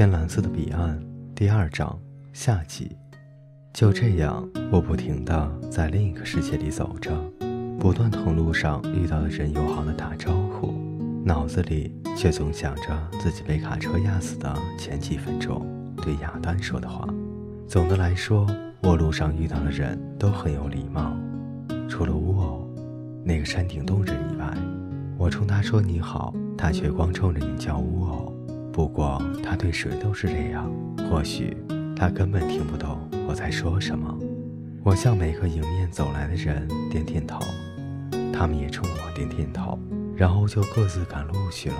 天蓝色的彼岸第二章下集。就这样，我不停地在另一个世界里走着，不断同路上遇到的人友好的打招呼，脑子里却总想着自己被卡车压死的前几分钟对亚丹说的话。总的来说，我路上遇到的人都很有礼貌，除了乌偶，那个山顶洞人以外。我冲他说你好，他却光冲着你叫乌偶。不过他对谁都是这样，或许他根本听不懂我在说什么。我向每个迎面走来的人点点头，他们也冲我点点头，然后就各自赶路去了。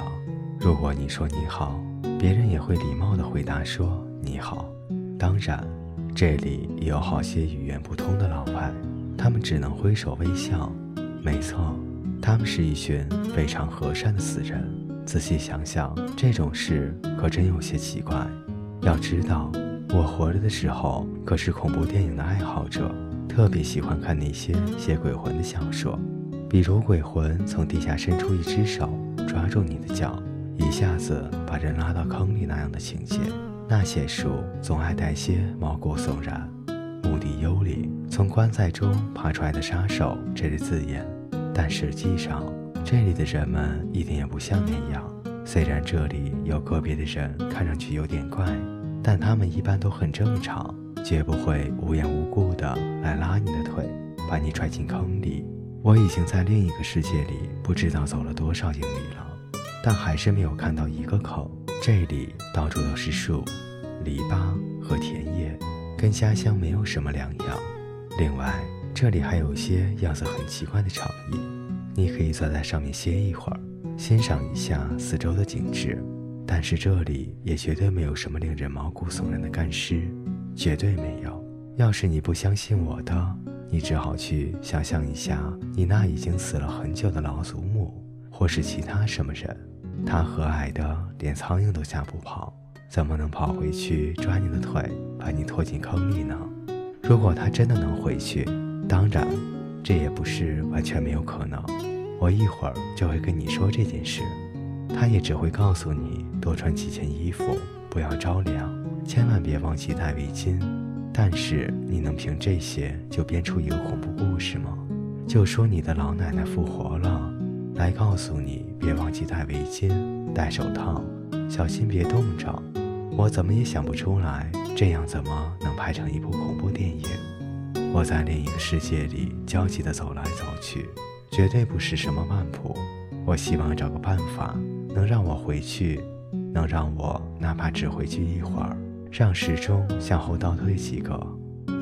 如果你说你好，别人也会礼貌地回答说你好。当然，这里也有好些语言不通的老外，他们只能挥手微笑。没错。他们是一群非常和善的死人。仔细想想，这种事可真有些奇怪。要知道，我活着的时候可是恐怖电影的爱好者，特别喜欢看那些写鬼魂的小说，比如鬼魂从地下伸出一只手抓住你的脚，一下子把人拉到坑里那样的情节。那些书总爱带些毛骨悚然、墓地幽灵、从棺材中爬出来的杀手这类字眼。但实际上，这里的人们一点也不像那样。虽然这里有个别的人看上去有点怪，但他们一般都很正常，绝不会无缘无故的来拉你的腿，把你踹进坑里。我已经在另一个世界里不知道走了多少英里了，但还是没有看到一个口。这里到处都是树、篱笆和田野，跟家乡没有什么两样。另外，这里还有些样子很奇怪的长椅，你可以坐在上面歇一会儿，欣赏一下四周的景致。但是这里也绝对没有什么令人毛骨悚然的干尸，绝对没有。要是你不相信我的，你只好去想象一下你那已经死了很久的老祖母，或是其他什么人，他和蔼的连苍蝇都吓不跑，怎么能跑回去抓你的腿，把你拖进坑里呢？如果他真的能回去。当然，这也不是完全没有可能。我一会儿就会跟你说这件事，他也只会告诉你多穿几件衣服，不要着凉，千万别忘记带围巾。但是你能凭这些就编出一个恐怖故事吗？就说你的老奶奶复活了，来告诉你别忘记带围巾、戴手套，小心别冻着。我怎么也想不出来，这样怎么能拍成一部恐怖电影？我在另一个世界里焦急地走来走去，绝对不是什么漫谱。我希望找个办法，能让我回去，能让我哪怕只回去一会儿，让时钟向后倒退几个，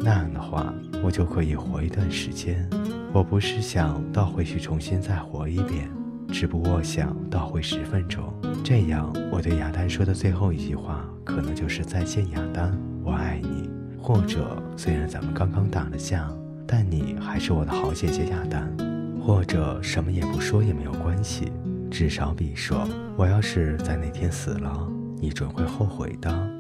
那样的话，我就可以活一段时间。我不是想倒回去重新再活一遍，只不过想倒回十分钟，这样我对亚丹说的最后一句话，可能就是再见，亚丹，我爱你。或者，虽然咱们刚刚打了架，但你还是我的好姐姐亚丹。或者什么也不说也没有关系，至少比说我要是在那天死了，你准会后悔的。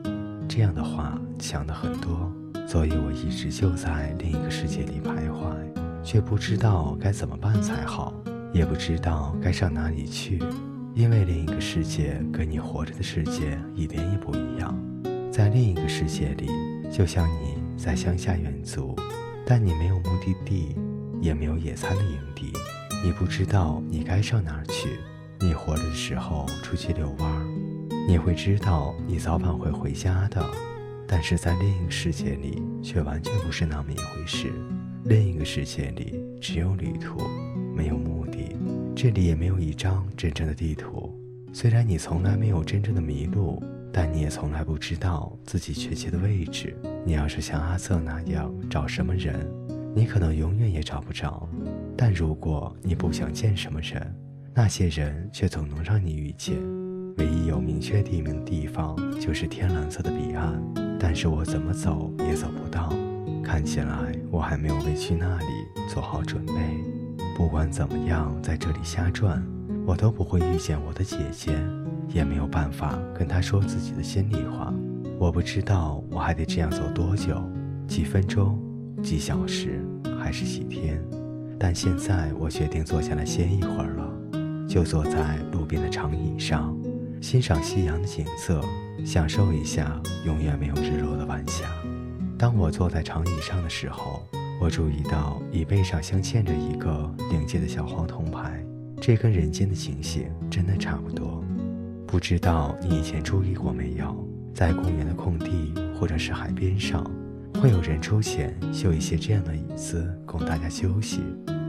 这样的话强的很多，所以我一直就在另一个世界里徘徊，却不知道该怎么办才好，也不知道该上哪里去，因为另一个世界跟你活着的世界一点也不一样，在另一个世界里。就像你在乡下远足，但你没有目的地，也没有野餐的营地，你不知道你该上哪儿去。你活着的时候出去遛弯儿，你会知道你早晚会回家的。但是在另一个世界里，却完全不是那么一回事。另一个世界里只有旅途，没有目的。这里也没有一张真正的地图。虽然你从来没有真正的迷路。但你也从来不知道自己确切的位置。你要是像阿瑟那样找什么人，你可能永远也找不着。但如果你不想见什么人，那些人却总能让你遇见。唯一有明确地名的地方就是天蓝色的彼岸，但是我怎么走也走不到。看起来我还没有为去那里做好准备。不管怎么样，在这里瞎转，我都不会遇见我的姐姐。也没有办法跟她说自己的心里话。我不知道我还得这样走多久，几分钟、几小时，还是几天。但现在我决定坐下来歇一会儿了，就坐在路边的长椅上，欣赏夕阳的景色，享受一下永远没有日落的晚霞。当我坐在长椅上的时候，我注意到椅背上镶嵌着一个灵界的小黄铜牌，这跟人间的情形真的差不多。不知道你以前注意过没有，在公园的空地或者是海边上，会有人出钱修一些这样的椅子供大家休息。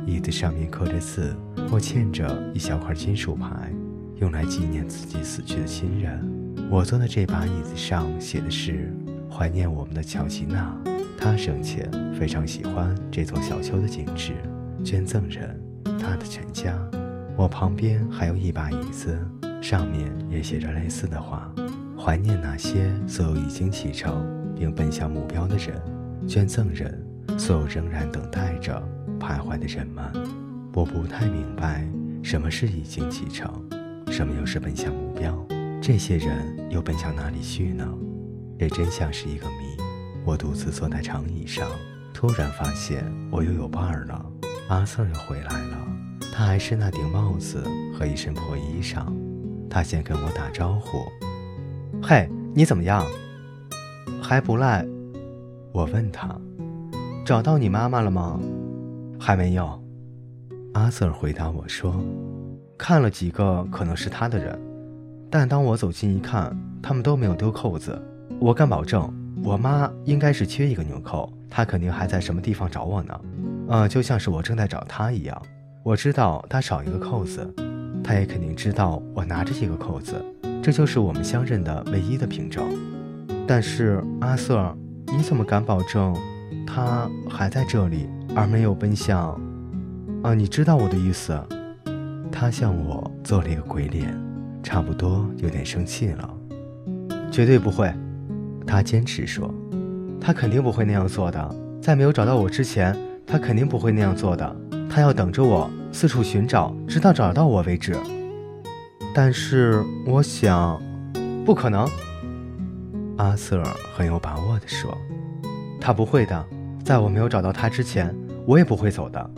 椅子上面刻着字，或嵌着一小块金属牌，用来纪念自己死去的亲人。我坐的这把椅子上写的是“怀念我们的乔吉娜”，她生前非常喜欢这座小丘的景致，捐赠人她的全家。我旁边还有一把椅子，上面也写着类似的话：“怀念那些所有已经启程并奔向目标的人，捐赠人所有仍然等待着。”徘徊的人们，我不太明白什么是已经启程，什么又是奔向目标。这些人又奔向哪里去呢？这真像是一个谜。我独自坐在长椅上，突然发现我又有伴儿了。阿瑟又回来了，他还是那顶帽子和一身破衣裳。他先跟我打招呼：“嘿，你怎么样？还不赖？”我问他：“找到你妈妈了吗？”还没有，阿瑟回答我说：“看了几个可能是他的人，但当我走近一看，他们都没有丢扣子。我敢保证，我妈应该是缺一个纽扣，她肯定还在什么地方找我呢。呃，就像是我正在找她一样。我知道她少一个扣子，她也肯定知道我拿着一个扣子，这就是我们相认的唯一的凭证。但是阿瑟，你怎么敢保证他还在这里？”而没有奔向，啊，你知道我的意思。他向我做了一个鬼脸，差不多有点生气了。绝对不会，他坚持说，他肯定不会那样做的。在没有找到我之前，他肯定不会那样做的。他要等着我，四处寻找，直到找到我为止。但是我想，不可能。阿瑟很有把握地说，他不会的。在我没有找到他之前，我也不会走的。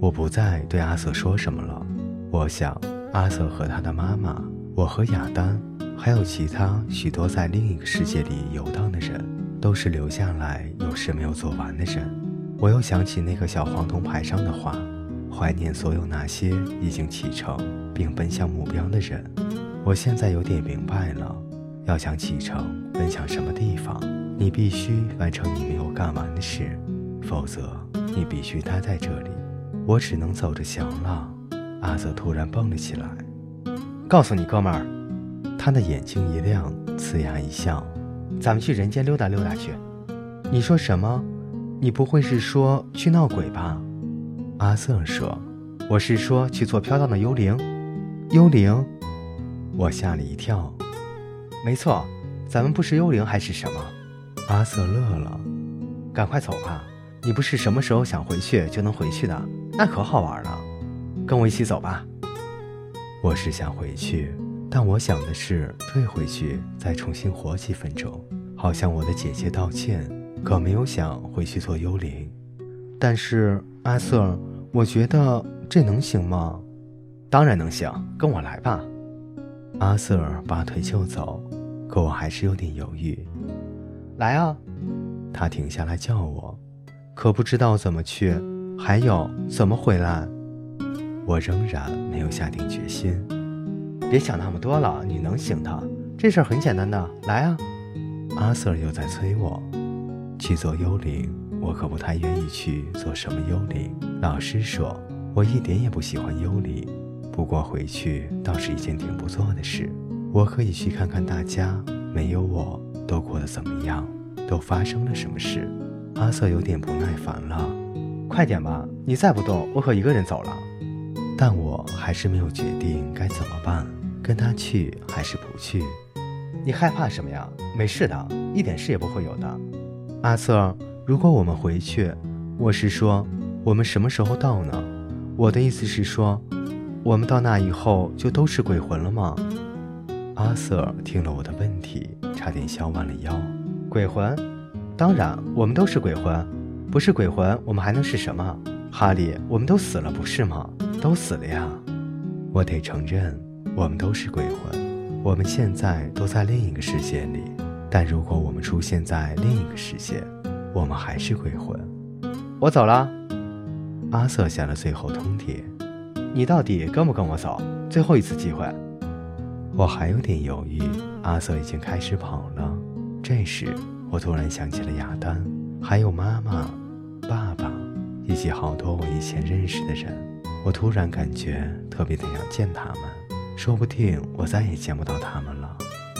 我不再对阿瑟说什么了。我想，阿瑟和他的妈妈，我和亚丹，还有其他许多在另一个世界里游荡的人，都是留下来有事没有做完的人。我又想起那个小黄铜牌上的话，怀念所有那些已经启程并奔向目标的人。我现在有点明白了，要想启程奔向什么地方。你必须完成你没有干完的事，否则你必须待在这里。我只能走着想了。阿瑟突然蹦了起来，告诉你哥们儿，他的眼睛一亮，呲牙一笑，咱们去人间溜达溜达去。你说什么？你不会是说去闹鬼吧？阿瑟说，我是说去做飘荡的幽灵。幽灵？我吓了一跳。没错，咱们不是幽灵还是什么？阿瑟乐了，赶快走吧！你不是什么时候想回去就能回去的，那可好玩了。跟我一起走吧。我是想回去，但我想的是退回去再重新活几分钟，好向我的姐姐道歉。可没有想回去做幽灵。但是阿瑟，我觉得这能行吗？当然能行，跟我来吧。阿瑟拔腿就走，可我还是有点犹豫。来啊！他停下来叫我，可不知道怎么去，还有怎么回来。我仍然没有下定决心。别想那么多了，你能行的。这事儿很简单的，来啊！阿 Sir 又在催我去做幽灵，我可不太愿意去做什么幽灵。老师说，我一点也不喜欢幽灵。不过回去倒是一件挺不错的事，我可以去看看大家，没有我。都过得怎么样？都发生了什么事？阿瑟有点不耐烦了，快点吧！你再不动，我可一个人走了。但我还是没有决定该怎么办，跟他去还是不去？你害怕什么呀？没事的，一点事也不会有的。阿瑟，如果我们回去，我是说，我们什么时候到呢？我的意思是说，我们到那以后就都是鬼魂了吗？阿瑟听了我的问题，差点笑弯了腰。鬼魂？当然，我们都是鬼魂。不是鬼魂，我们还能是什么？哈利，我们都死了，不是吗？都死了呀。我得承认，我们都是鬼魂。我们现在都在另一个世界里，但如果我们出现在另一个世界，我们还是鬼魂。我走了。阿瑟下了最后通牒。你到底跟不跟我走？最后一次机会。我还有点犹豫。阿瑟已经开始跑了。这时，我突然想起了亚丹，还有妈妈、爸爸，以及好多我以前认识的人。我突然感觉特别的想见他们。说不定我再也见不到他们了。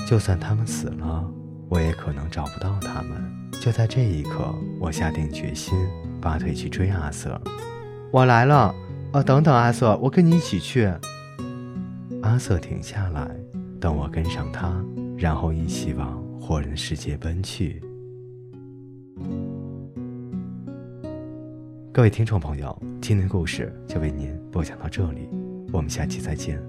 就算他们死了，我也可能找不到他们。就在这一刻，我下定决心，拔腿去追阿瑟。我来了。哦，等等，阿瑟，我跟你一起去。阿瑟停下来，等我跟上他，然后一起往活人世界奔去。各位听众朋友，今天的故事就为您播讲到这里，我们下期再见。